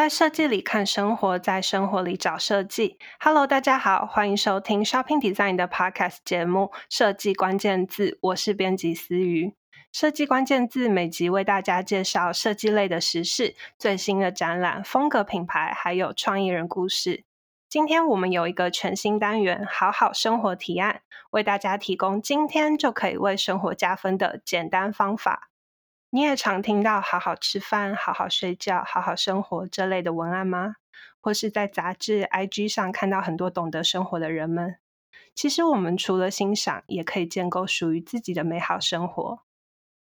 在设计里看生活，在生活里找设计。Hello，大家好，欢迎收听 Shopping Design 的 Podcast 节目《设计关键字》，我是编辑思瑜。设计关键字每集为大家介绍设计类的时事、最新的展览、风格品牌，还有创意人故事。今天我们有一个全新单元——好好生活提案，为大家提供今天就可以为生活加分的简单方法。你也常听到“好好吃饭”、“好好睡觉”、“好好生活”这类的文案吗？或是在杂志、IG 上看到很多懂得生活的人们？其实我们除了欣赏，也可以建构属于自己的美好生活。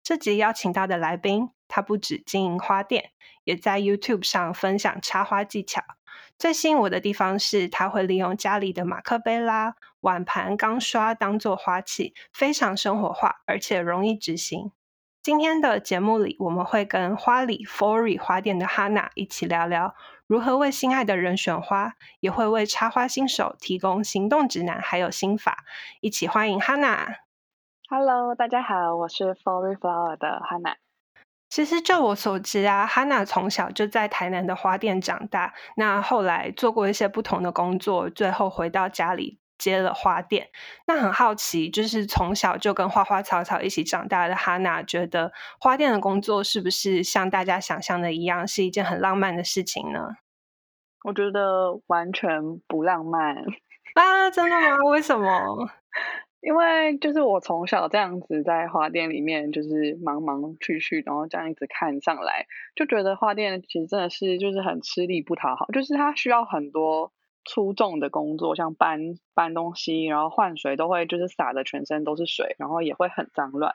这集邀请到的来宾，他不只经营花店，也在 YouTube 上分享插花技巧。最吸引我的地方是，他会利用家里的马克杯啦、碗盘、钢刷当做花器，非常生活化，而且容易执行。今天的节目里，我们会跟花里 Flory 花店的 Hana 一起聊聊如何为心爱的人选花，也会为插花新手提供行动指南还有心法。一起欢迎 Hana。Hello，大家好，我是 Flory Flower 的 Hana。其实就我所知啊，Hana 从小就在台南的花店长大，那后来做过一些不同的工作，最后回到家里。接了花店，那很好奇，就是从小就跟花花草草一起长大的 Hana，觉得花店的工作是不是像大家想象的一样，是一件很浪漫的事情呢？我觉得完全不浪漫 啊！真的吗？为什么？因为就是我从小这样子在花店里面，就是忙忙去去，然后这样一直看上来，就觉得花店其实真的是就是很吃力不讨好，就是它需要很多。粗重的工作，像搬搬东西，然后换水，都会就是洒的全身都是水，然后也会很脏乱。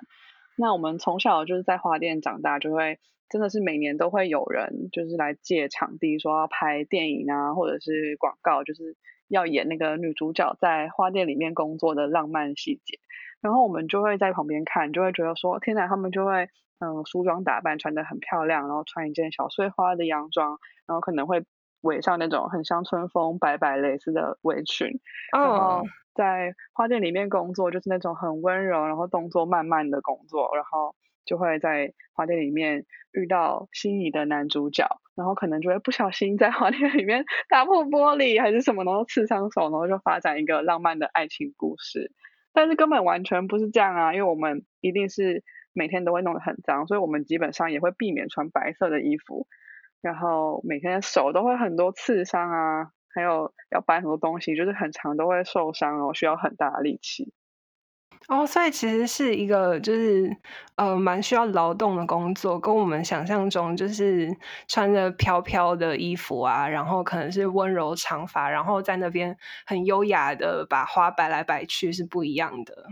那我们从小就是在花店长大，就会真的是每年都会有人就是来借场地，说要拍电影啊，或者是广告，就是要演那个女主角在花店里面工作的浪漫细节。然后我们就会在旁边看，就会觉得说，天哪，他们就会嗯梳妆打扮，穿得很漂亮，然后穿一件小碎花的洋装，然后可能会。围上那种很乡村风白白蕾丝的围裙，oh. 然后在花店里面工作，就是那种很温柔，然后动作慢慢的工作，然后就会在花店里面遇到心仪的男主角，然后可能就会不小心在花店里面打破玻璃还是什么，然后刺伤手，然后就发展一个浪漫的爱情故事。但是根本完全不是这样啊，因为我们一定是每天都会弄得很脏，所以我们基本上也会避免穿白色的衣服。然后每天手都会很多刺伤啊，还有要搬很多东西，就是很长都会受伤，然后需要很大的力气。哦，所以其实是一个就是呃蛮需要劳动的工作，跟我们想象中就是穿着飘飘的衣服啊，然后可能是温柔长发，然后在那边很优雅的把花摆来摆去是不一样的。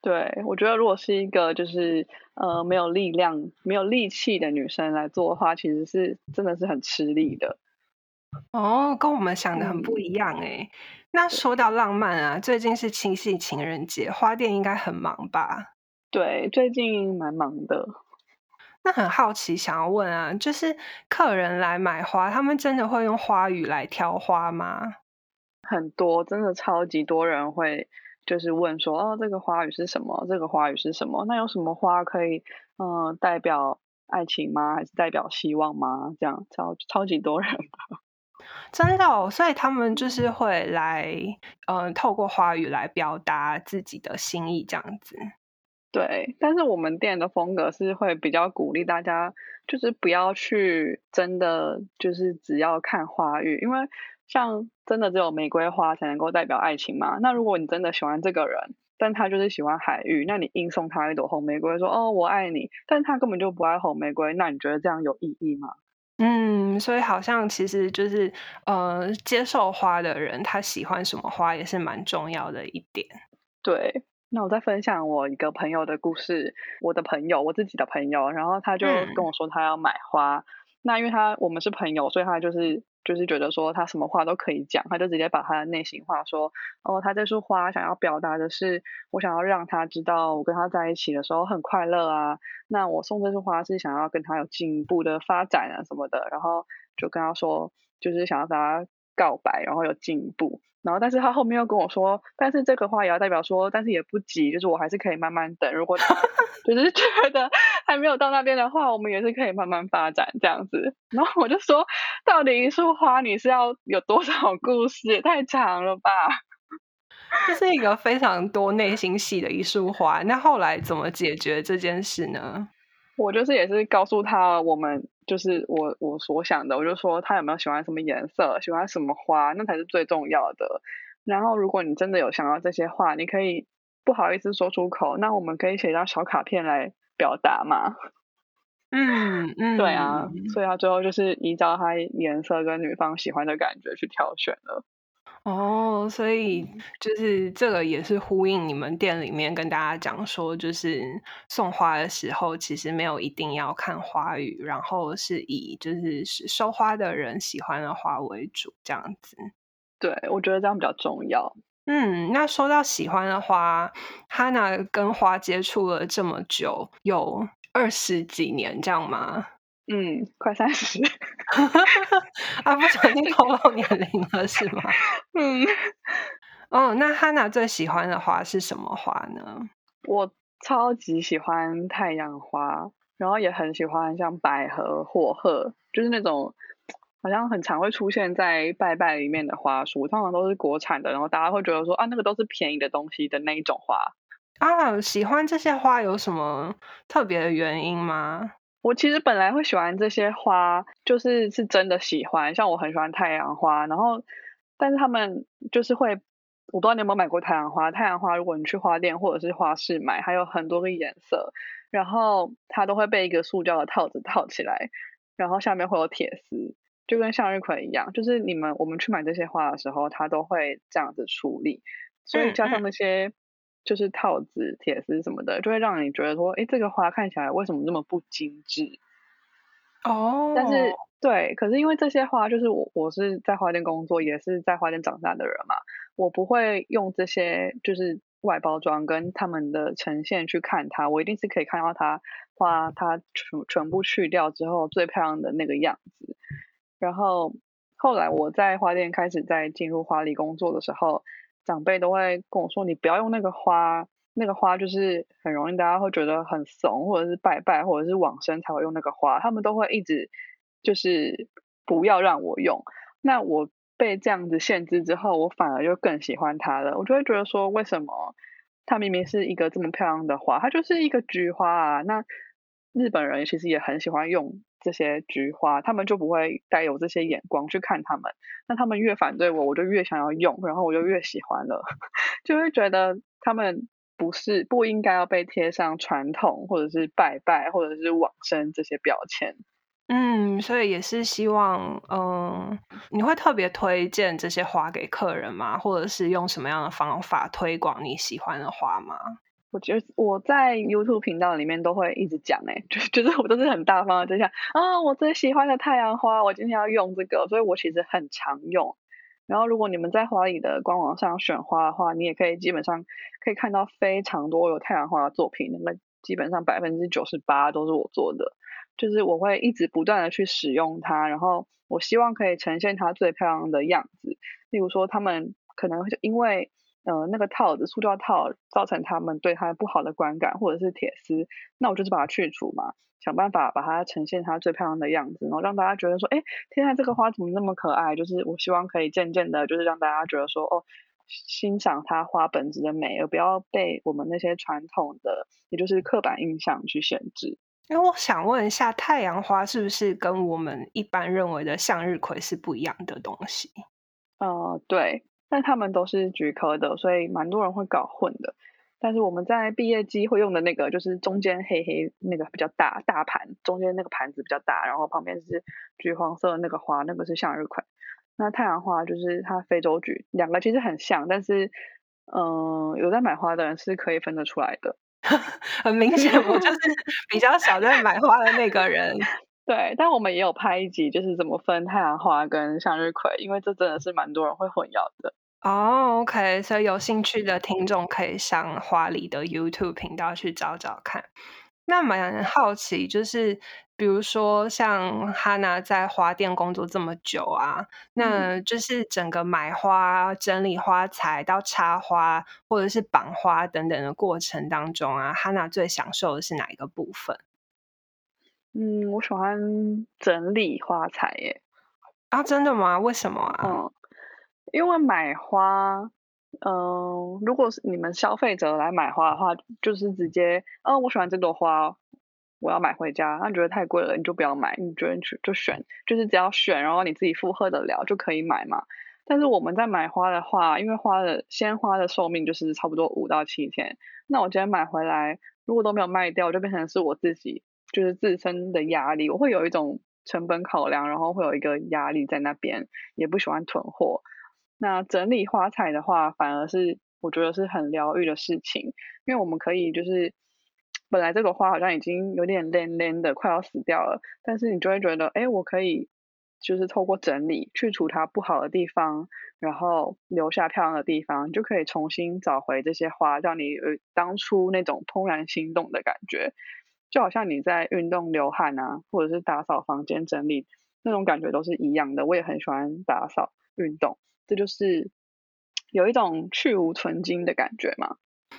对，我觉得如果是一个就是呃没有力量、没有力气的女生来做的话，其实是真的是很吃力的。哦，跟我们想的很不一样哎。嗯、那说到浪漫啊，最近是七夕情人节，花店应该很忙吧？对，最近蛮忙的。那很好奇，想要问啊，就是客人来买花，他们真的会用花语来挑花吗？很多，真的超级多人会。就是问说，哦，这个花语是什么？这个花语是什么？那有什么花可以，嗯、呃，代表爱情吗？还是代表希望吗？这样超超级多人的，真的哦，所以他们就是会来，嗯、呃，透过花语来表达自己的心意，这样子。对，但是我们店的风格是会比较鼓励大家，就是不要去真的就是只要看花语，因为。像真的只有玫瑰花才能够代表爱情吗？那如果你真的喜欢这个人，但他就是喜欢海芋，那你硬送他一朵红玫瑰，说哦我爱你，但他根本就不爱红玫瑰，那你觉得这样有意义吗？嗯，所以好像其实就是呃，接受花的人他喜欢什么花也是蛮重要的一点。对，那我再分享我一个朋友的故事，我的朋友，我自己的朋友，然后他就跟我说他要买花，嗯、那因为他我们是朋友，所以他就是。就是觉得说他什么话都可以讲，他就直接把他的内心话说，哦，他这束花想要表达的是，我想要让他知道我跟他在一起的时候很快乐啊。那我送这束花是想要跟他有进一步的发展啊什么的，然后就跟他说，就是想要跟他告白，然后有进一步。然后但是他后面又跟我说，但是这个话也要代表说，但是也不急，就是我还是可以慢慢等。如果他 就是觉得还没有到那边的话，我们也是可以慢慢发展这样子。然后我就说，到底一束花你是要有多少故事？也太长了吧！这是一个非常多内心戏的一束花。那后来怎么解决这件事呢？我就是也是告诉他，我们就是我我所想的，我就说他有没有喜欢什么颜色，喜欢什么花，那才是最重要的。然后如果你真的有想要这些话，你可以不好意思说出口，那我们可以写张小卡片来表达嘛。嗯嗯，对啊，所以他最后就是依照他颜色跟女方喜欢的感觉去挑选了。哦，所以就是这个也是呼应你们店里面跟大家讲说，就是送花的时候，其实没有一定要看花语，然后是以就是收花的人喜欢的花为主，这样子。对，我觉得这样比较重要。嗯，那说到喜欢的花，哈娜跟花接触了这么久，有二十几年这样吗？嗯，快三十。啊，不小心透露年龄了是吗？嗯。哦，那哈娜最喜欢的花是什么花呢？我超级喜欢太阳花，然后也很喜欢像百合、火鹤，就是那种好像很常会出现在拜拜里面的花束，通常都是国产的，然后大家会觉得说啊，那个都是便宜的东西的那一种花。啊，喜欢这些花有什么特别的原因吗？我其实本来会喜欢这些花，就是是真的喜欢，像我很喜欢太阳花，然后但是他们就是会，我不知道你有没有买过太阳花。太阳花如果你去花店或者是花市买，还有很多个颜色，然后它都会被一个塑胶的套子套起来，然后下面会有铁丝，就跟向日葵一样。就是你们我们去买这些花的时候，它都会这样子处理，所以加上那些。就是套子、铁丝什么的，就会让你觉得说，哎，这个花看起来为什么那么不精致？哦，但是对，可是因为这些花，就是我我是在花店工作，也是在花店长大的人嘛，我不会用这些就是外包装跟他们的呈现去看它，我一定是可以看到它花它全全部去掉之后最漂亮的那个样子。然后后来我在花店开始在进入花礼工作的时候。长辈都会跟我说：“你不要用那个花，那个花就是很容易大家会觉得很怂，或者是拜拜，或者是往生才会用那个花。他们都会一直就是不要让我用。那我被这样子限制之后，我反而就更喜欢它了。我就会觉得说，为什么它明明是一个这么漂亮的花，它就是一个菊花啊？那日本人其实也很喜欢用。”这些菊花，他们就不会带有这些眼光去看他们。那他们越反对我，我就越想要用，然后我就越喜欢了，就会觉得他们不是不应该要被贴上传统或者是拜拜或者是往生这些标签。嗯，所以也是希望，嗯，你会特别推荐这些花给客人吗？或者是用什么样的方法推广你喜欢的花吗？我觉得我在 YouTube 频道里面都会一直讲，哎，就就是我都是很大方的就像啊，我最喜欢的太阳花，我今天要用这个，所以我其实很常用。然后如果你们在花礼的官网上选花的话，你也可以基本上可以看到非常多有太阳花的作品，那么基本上百分之九十八都是我做的，就是我会一直不断的去使用它，然后我希望可以呈现它最漂亮的样子。例如说，他们可能会因为。呃，那个套子，塑胶套造成他们对它不好的观感，或者是铁丝，那我就是把它去除嘛，想办法把它呈现它最漂亮的样子，然后让大家觉得说，哎，天啊，这个花怎么那么可爱？就是我希望可以渐渐的，就是让大家觉得说，哦，欣赏它花本质的美，而不要被我们那些传统的，也就是刻板印象去限制。因为我想问一下，太阳花是不是跟我们一般认为的向日葵是不一样的东西？呃，对。但他们都是菊科的，所以蛮多人会搞混的。但是我们在毕业季会用的那个，就是中间黑黑那个比较大大盘，中间那个盘子比较大，然后旁边是橘黄色的那个花，那个是向日葵。那太阳花就是它非洲菊，两个其实很像，但是嗯、有在买花的人是可以分得出来的。很明显，我就是比较少在买花的那个人。对，但我们也有拍一集，就是怎么分太阳花跟向日葵，因为这真的是蛮多人会混淆的。哦、oh，OK，所以有兴趣的听众可以上花里的 YouTube 频道去找找看。那蛮好奇，就是比如说像哈娜在花店工作这么久啊，那就是整个买花、整理花材到插花或者是绑花等等的过程当中啊，哈娜最享受的是哪一个部分？嗯，我喜欢整理花材耶。啊，真的吗？为什么啊？嗯，因为买花，嗯、呃，如果是你们消费者来买花的话，就是直接，哦，我喜欢这朵花，我要买回家。那你觉得太贵了，你就不要买。你觉得去就选，就是只要选，然后你自己负荷得了就可以买嘛。但是我们在买花的话，因为花的鲜花的寿命就是差不多五到七天，那我今天买回来，如果都没有卖掉，就变成是我自己就是自身的压力，我会有一种。成本考量，然后会有一个压力在那边，也不喜欢囤货。那整理花材的话，反而是我觉得是很疗愈的事情，因为我们可以就是，本来这朵花好像已经有点蔫蔫的，快要死掉了，但是你就会觉得，哎，我可以就是透过整理去除它不好的地方，然后留下漂亮的地方，就可以重新找回这些花，让你当初那种怦然心动的感觉。就好像你在运动流汗啊，或者是打扫房间整理那种感觉都是一样的。我也很喜欢打扫运动，这就是有一种去芜存精的感觉嘛。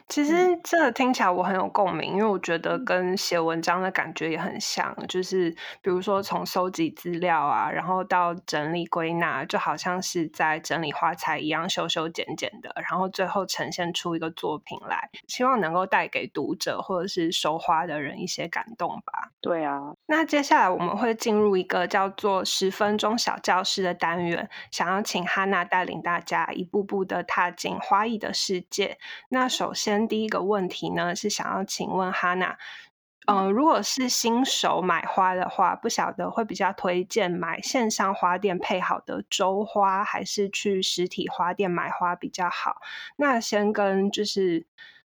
其实这个听起来我很有共鸣，因为我觉得跟写文章的感觉也很像，就是比如说从收集资料啊，然后到整理归纳，就好像是在整理花材一样，修修剪剪的，然后最后呈现出一个作品来，希望能够带给读者或者是收花的人一些感动吧。对啊，那接下来我们会进入一个叫做十分钟小教室的单元，想要请哈娜带领大家一步步的踏进花艺的世界。那首先。第一个问题呢，是想要请问哈娜，嗯、呃，如果是新手买花的话，不晓得会比较推荐买线上花店配好的周花，还是去实体花店买花比较好？那先跟就是。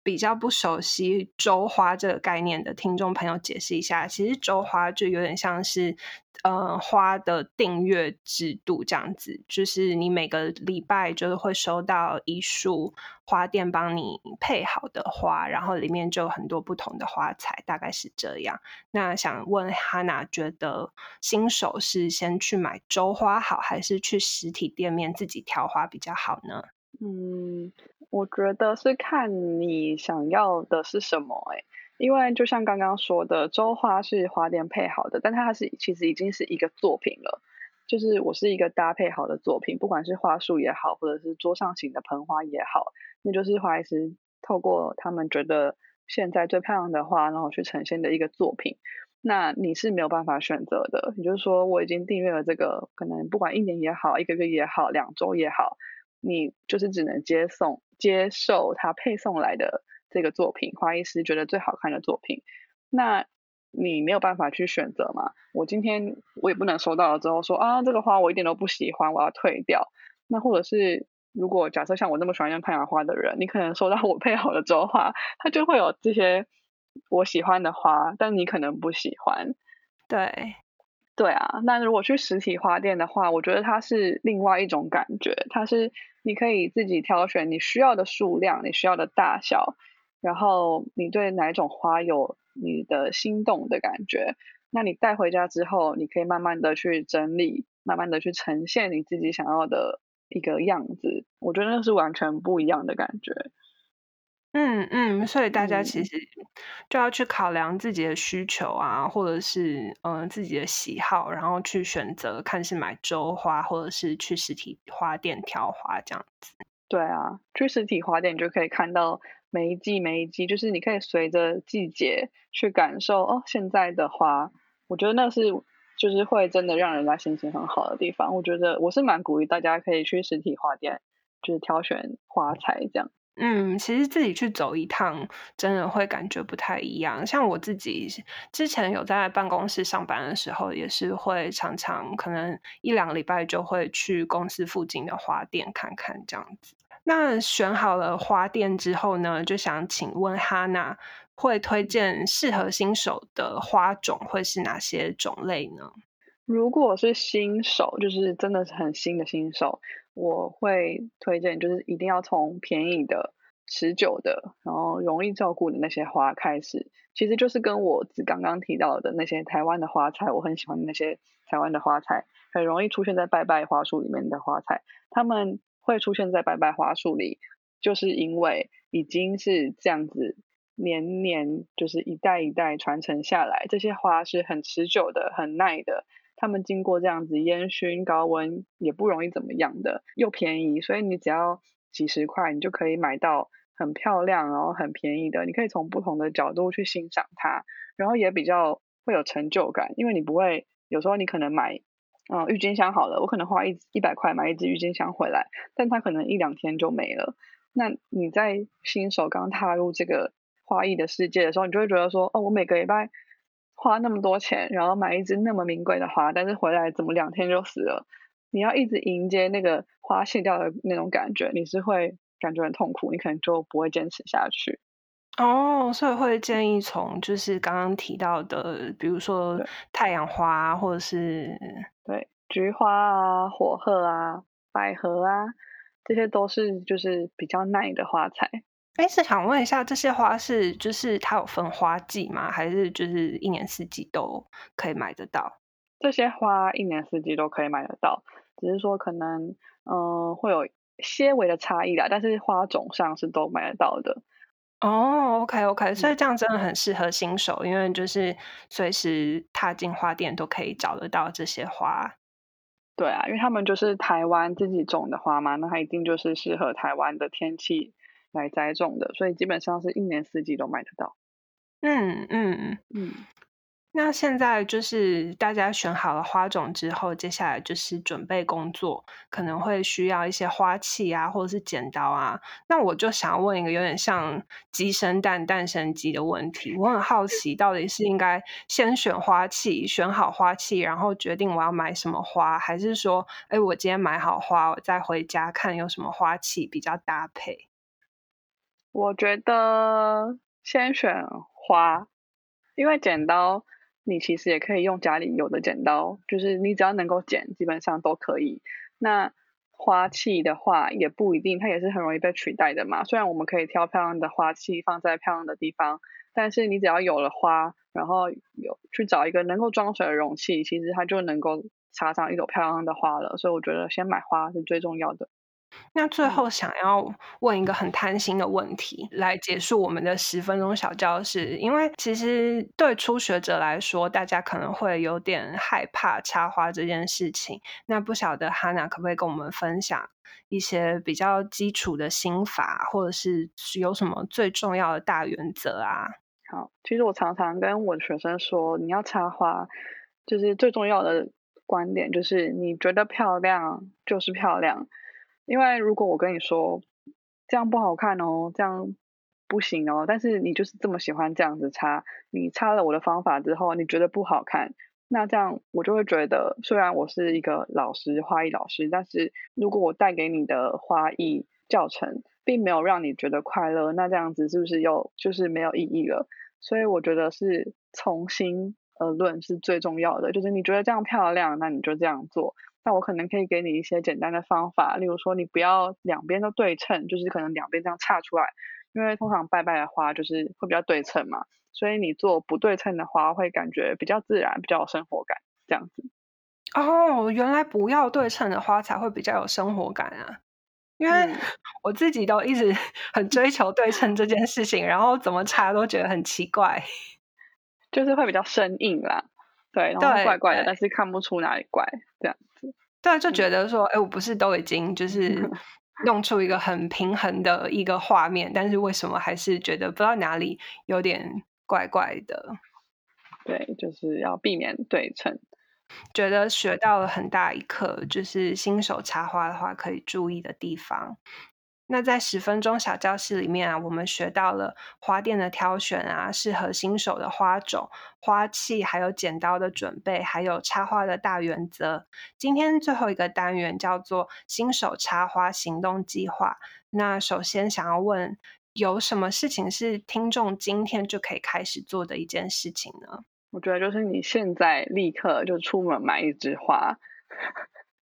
比较不熟悉周花这个概念的听众朋友解释一下，其实周花就有点像是，呃，花的订阅制度这样子，就是你每个礼拜就是会收到一束花店帮你配好的花，然后里面就有很多不同的花材，大概是这样。那想问哈娜，觉得新手是先去买周花好，还是去实体店面自己挑花比较好呢？嗯。我觉得是看你想要的是什么哎，因为就像刚刚说的，周花是花店配好的，但它是其实已经是一个作品了，就是我是一个搭配好的作品，不管是花束也好，或者是桌上型的盆花也好，那就是花艺师透过他们觉得现在最漂亮的花，然后去呈现的一个作品。那你是没有办法选择的，也就是说我已经订阅了这个，可能不管一年也好，一个月也好，两周也好，你就是只能接送。接受他配送来的这个作品，花艺师觉得最好看的作品，那你没有办法去选择嘛？我今天我也不能收到了之后说啊，这个花我一点都不喜欢，我要退掉。那或者是如果假设像我那么喜欢用太阳花的人，你可能收到我配好的周花，它就会有这些我喜欢的花，但你可能不喜欢。对。对啊，那如果去实体花店的话，我觉得它是另外一种感觉。它是你可以自己挑选你需要的数量，你需要的大小，然后你对哪一种花有你的心动的感觉。那你带回家之后，你可以慢慢的去整理，慢慢的去呈现你自己想要的一个样子。我觉得那是完全不一样的感觉。嗯嗯，所以大家其实就要去考量自己的需求啊，或者是嗯、呃、自己的喜好，然后去选择看是买周花，或者是去实体花店挑花这样子。对啊，去实体花店你就可以看到每一季每一季，就是你可以随着季节去感受哦，现在的花，我觉得那是就是会真的让人家心情很好的地方。我觉得我是蛮鼓励大家可以去实体花店，就是挑选花材这样。嗯，其实自己去走一趟，真的会感觉不太一样。像我自己之前有在办公室上班的时候，也是会常常可能一两个礼拜就会去公司附近的花店看看这样子。那选好了花店之后呢，就想请问哈娜，会推荐适合新手的花种会是哪些种类呢？如果是新手，就是真的是很新的新手。我会推荐，就是一定要从便宜的、持久的，然后容易照顾的那些花开始。其实就是跟我只刚刚提到的那些台湾的花材，我很喜欢那些台湾的花材，很容易出现在拜拜花束里面的花材。他们会出现在拜拜花束里，就是因为已经是这样子年年就是一代一代传承下来，这些花是很持久的、很耐的。他们经过这样子烟熏高温也不容易怎么样的，又便宜，所以你只要几十块，你就可以买到很漂亮然后很便宜的。你可以从不同的角度去欣赏它，然后也比较会有成就感，因为你不会有时候你可能买。嗯，郁金香好了，我可能花一一百块买一支郁金香回来，但它可能一两天就没了。那你在新手刚踏入这个花艺的世界的时候，你就会觉得说，哦，我每个礼拜花那么多钱，然后买一支那么名贵的花，但是回来怎么两天就死了？你要一直迎接那个花谢掉的那种感觉，你是会感觉很痛苦，你可能就不会坚持下去。哦，所以会建议从就是刚刚提到的，比如说太阳花，或者是对菊花啊、火鹤啊、百合啊，这些都是就是比较耐的花材。哎，是想问一下，这些花是就是它有分花季吗？还是就是一年四季都可以买得到？这些花一年四季都可以买得到，只是说可能嗯、呃、会有些微的差异啦，但是花种上是都买得到的。哦，OK，OK，所以这样真的很适合新手，嗯，因为就是随时踏进花店都可以找得到这些花。对啊，因为他们就是台湾自己种的花嘛，那它一定就是适合台湾的天气来栽种的，所以基本上是一年四季都买得到。嗯嗯嗯。那现在就是大家选好了花种之后，接下来就是准备工作，可能会需要一些花器啊，或者是剪刀啊。那我就想要问一个有点像鸡生蛋，蛋生鸡的问题。我很好奇，到底是应该先选花器，选好花器，然后决定我要买什么花，还是说，哎，我今天买好花，我再回家看有什么花器比较搭配？我觉得先选花，因为剪刀。你其实也可以用家里有的剪刀，就是你只要能够剪，基本上都可以。那花器的话也不一定，它也是很容易被取代的嘛。虽然我们可以挑漂亮的花器放在漂亮的地方，但是你只要有了花，然后有去找一个能够装水的容器，其实它就能够插上一朵漂亮的花了。所以我觉得先买花是最重要的。那最后想要问一个很贪心的问题，来结束我们的十分钟小教室。因为其实对初学者来说，大家可能会有点害怕插花这件事情。那不晓得 Hana 可不可以跟我们分享一些比较基础的心法，或者是有什么最重要的大原则啊？好，其实我常常跟我的学生说，你要插花，就是最重要的观点就是你觉得漂亮就是漂亮。因为如果我跟你说这样不好看哦，这样不行哦，但是你就是这么喜欢这样子插，你插了我的方法之后，你觉得不好看，那这样我就会觉得，虽然我是一个老师，花艺老师，但是如果我带给你的花艺教程并没有让你觉得快乐，那这样子是不是又就是没有意义了？所以我觉得是从心而论是最重要的，就是你觉得这样漂亮，那你就这样做。那我可能可以给你一些简单的方法，例如说你不要两边都对称，就是可能两边这样插出来，因为通常拜拜的花就是会比较对称嘛，所以你做不对称的花会感觉比较自然，比较有生活感这样子。哦，原来不要对称的花才会比较有生活感啊！因为 我自己都一直 很追求对称这件事情，然后怎么插都觉得很奇怪，就是会比较生硬啦，对，然后怪怪的，但是看不出哪里怪这样。对，就觉得说，哎、嗯，我不是都已经就 是弄出一个很平衡的一个画面，嗯、但是为什么还是觉得不知道哪里有点怪怪的？对，就是要避免对称。觉得学到了很大一课，就是新手插花的话可以注意的地方。那在十分钟小教室里面啊，我们学到了花店的挑选啊，适合新手的花种、花器，还有剪刀的准备，还有插花的大原则。今天最后一个单元叫做新手插花行动计划。那首先想要问，有什么事情是听众今天就可以开始做的一件事情呢？我觉得就是你现在立刻就出门买一枝花。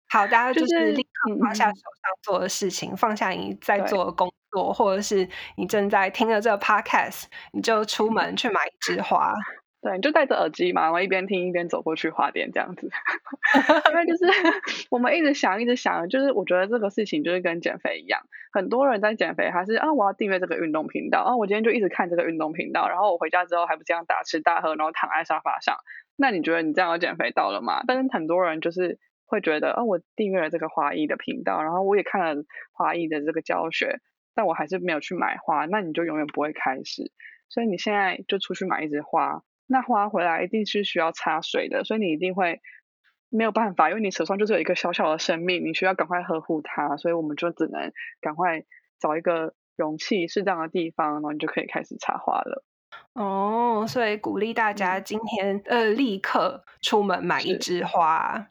好，大家就是放下手上做的事情，嗯、放下你在做的工作，或者是你正在听着这个 podcast，你就出门去买一枝花。对，你就戴着耳机嘛，然后一边听一边走过去花店这样子。因为就 是我们一直想，一直想，就是我觉得这个事情就是跟减肥一样，很多人在减肥还是啊，我要订阅这个运动频道啊，我今天就一直看这个运动频道，然后我回家之后还不这样大吃大喝，然后躺在沙发上。那你觉得你这样有减肥到了吗？但是很多人就是会觉得，哦，我订阅了这个花艺的频道，然后我也看了花艺的这个教学，但我还是没有去买花，那你就永远不会开始。所以你现在就出去买一枝花。那花回来一定是需要擦水的，所以你一定会没有办法，因为你手上就是有一个小小的生命，你需要赶快呵护它，所以我们就只能赶快找一个容器适当的地方，然后你就可以开始插花了。哦，所以鼓励大家今天呃立刻出门买一枝花。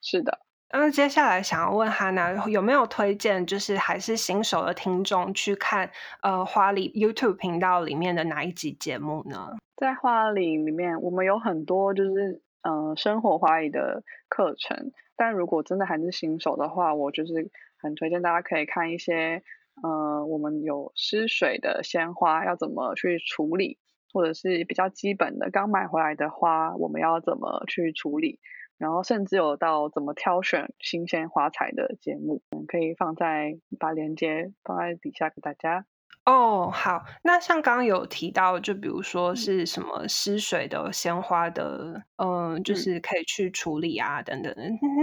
是，的。那接下来想要问哈娜有没有推荐，就是还是新手的听众去看呃花里 YouTube 频道里面的哪一集节目呢？在花里里面，我们有很多就是呃生活花艺的课程，但如果真的还是新手的话，我就是很推荐大家可以看一些呃我们有失水的鲜花要怎么去处理，或者是比较基本的刚买回来的花我们要怎么去处理。然后甚至有到怎么挑选新鲜花材的节目，可以放在把链接放在底下给大家。哦，好，那像刚刚有提到，就比如说是什么湿水的鲜花的，嗯、呃，就是可以去处理啊，等等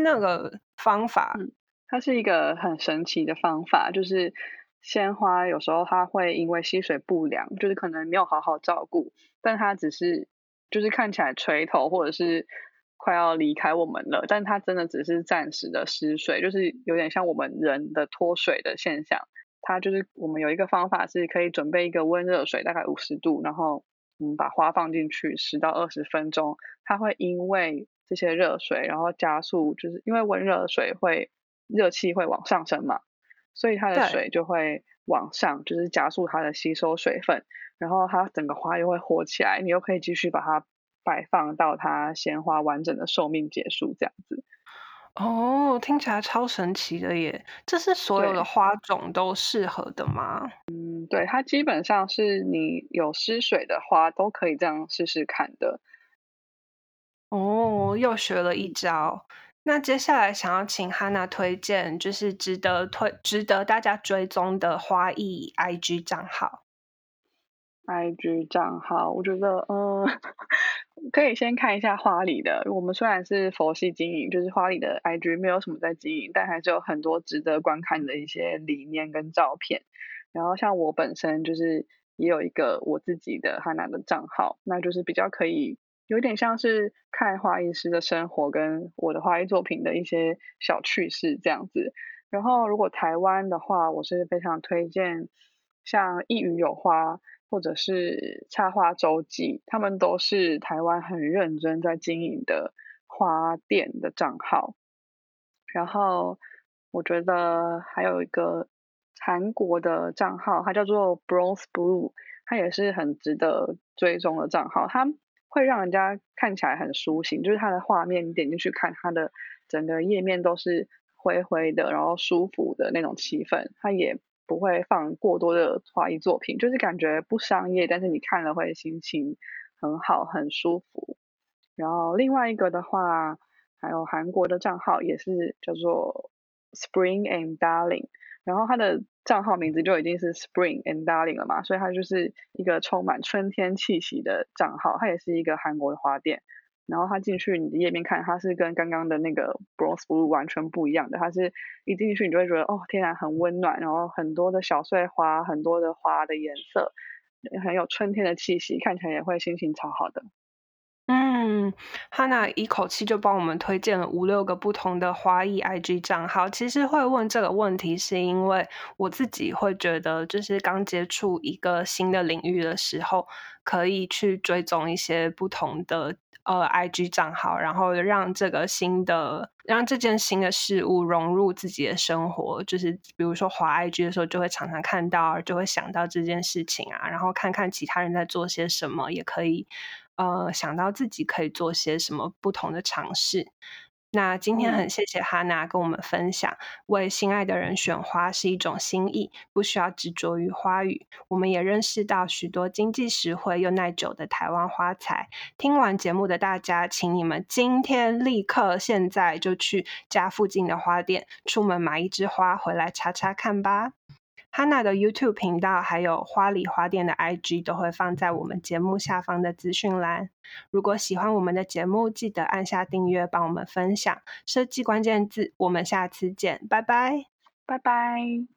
那个方法，嗯，它是一个很神奇的方法，就是鲜花有时候它会因为吸水不良，就是可能没有好好照顾，但它只是就是看起来垂头或者是。快要离开我们了，但它真的只是暂时的失水，就是有点像我们人的脱水的现象。它就是我们有一个方法是可以准备一个温热水，大概五十度，然后我们把花放进去十到二十分钟，它会因为这些热水，然后加速，就是因为温热水会热气会往上升嘛，所以它的水就会往上，就是加速它的吸收水分，然后它整个花又会活起来，你又可以继续把它。摆放到它鲜花完整的寿命结束，这样子。哦，听起来超神奇的耶！这是所有的花种都适合的吗？嗯，对，它基本上是你有失水的花都可以这样试试看的。哦，又学了一招。那接下来想要请哈娜推荐，就是值得推、值得大家追踪的花艺 IG 账号。IG 账号，我觉得，嗯。可以先看一下花里的，我们虽然是佛系经营，就是花里的 IG 没有什么在经营，但还是有很多值得观看的一些理念跟照片。然后像我本身就是也有一个我自己的哈娜的账号，那就是比较可以有点像是看花艺师的生活跟我的花艺作品的一些小趣事这样子。然后如果台湾的话，我是非常推荐像一语有花。或者是插花周记，他们都是台湾很认真在经营的花店的账号。然后我觉得还有一个韩国的账号，它叫做 Bronze Blue，它也是很值得追踪的账号。它会让人家看起来很舒心，就是它的画面，你点进去看，它的整个页面都是灰灰的，然后舒服的那种气氛。它也不会放过多的花艺作品，就是感觉不商业，但是你看了会心情很好，很舒服。然后另外一个的话，还有韩国的账号也是叫做 Spring and Darling，然后它的账号名字就已经是 Spring and Darling 了嘛，所以它就是一个充满春天气息的账号，它也是一个韩国的花店。然后他进去你的页面看，它是跟刚刚的那个 Bronze Blue 完全不一样的。它是一进去你就会觉得哦，天然很温暖，然后很多的小碎花，很多的花的颜色，很有春天的气息，看起来也会心情超好的。嗯，哈娜一口气就帮我们推荐了五六个不同的花艺 IG 账号。其实会问这个问题，是因为我自己会觉得，就是刚接触一个新的领域的时候，可以去追踪一些不同的。呃，IG 账号，然后让这个新的，让这件新的事物融入自己的生活，就是比如说滑 IG 的时候，就会常常看到，就会想到这件事情啊，然后看看其他人在做些什么，也可以呃想到自己可以做些什么不同的尝试。那今天很谢谢哈娜跟我们分享，为心爱的人选花是一种心意，不需要执着于花语。我们也认识到许多经济实惠又耐久的台湾花材。听完节目的大家，请你们今天立刻现在就去家附近的花店，出门买一枝花回来插插看吧。Hana 的 YouTube 频道还有花里花店的 IG 都会放在我们节目下方的资讯栏。如果喜欢我们的节目，记得按下订阅，帮我们分享。设计关键字，我们下次见，拜拜，拜拜。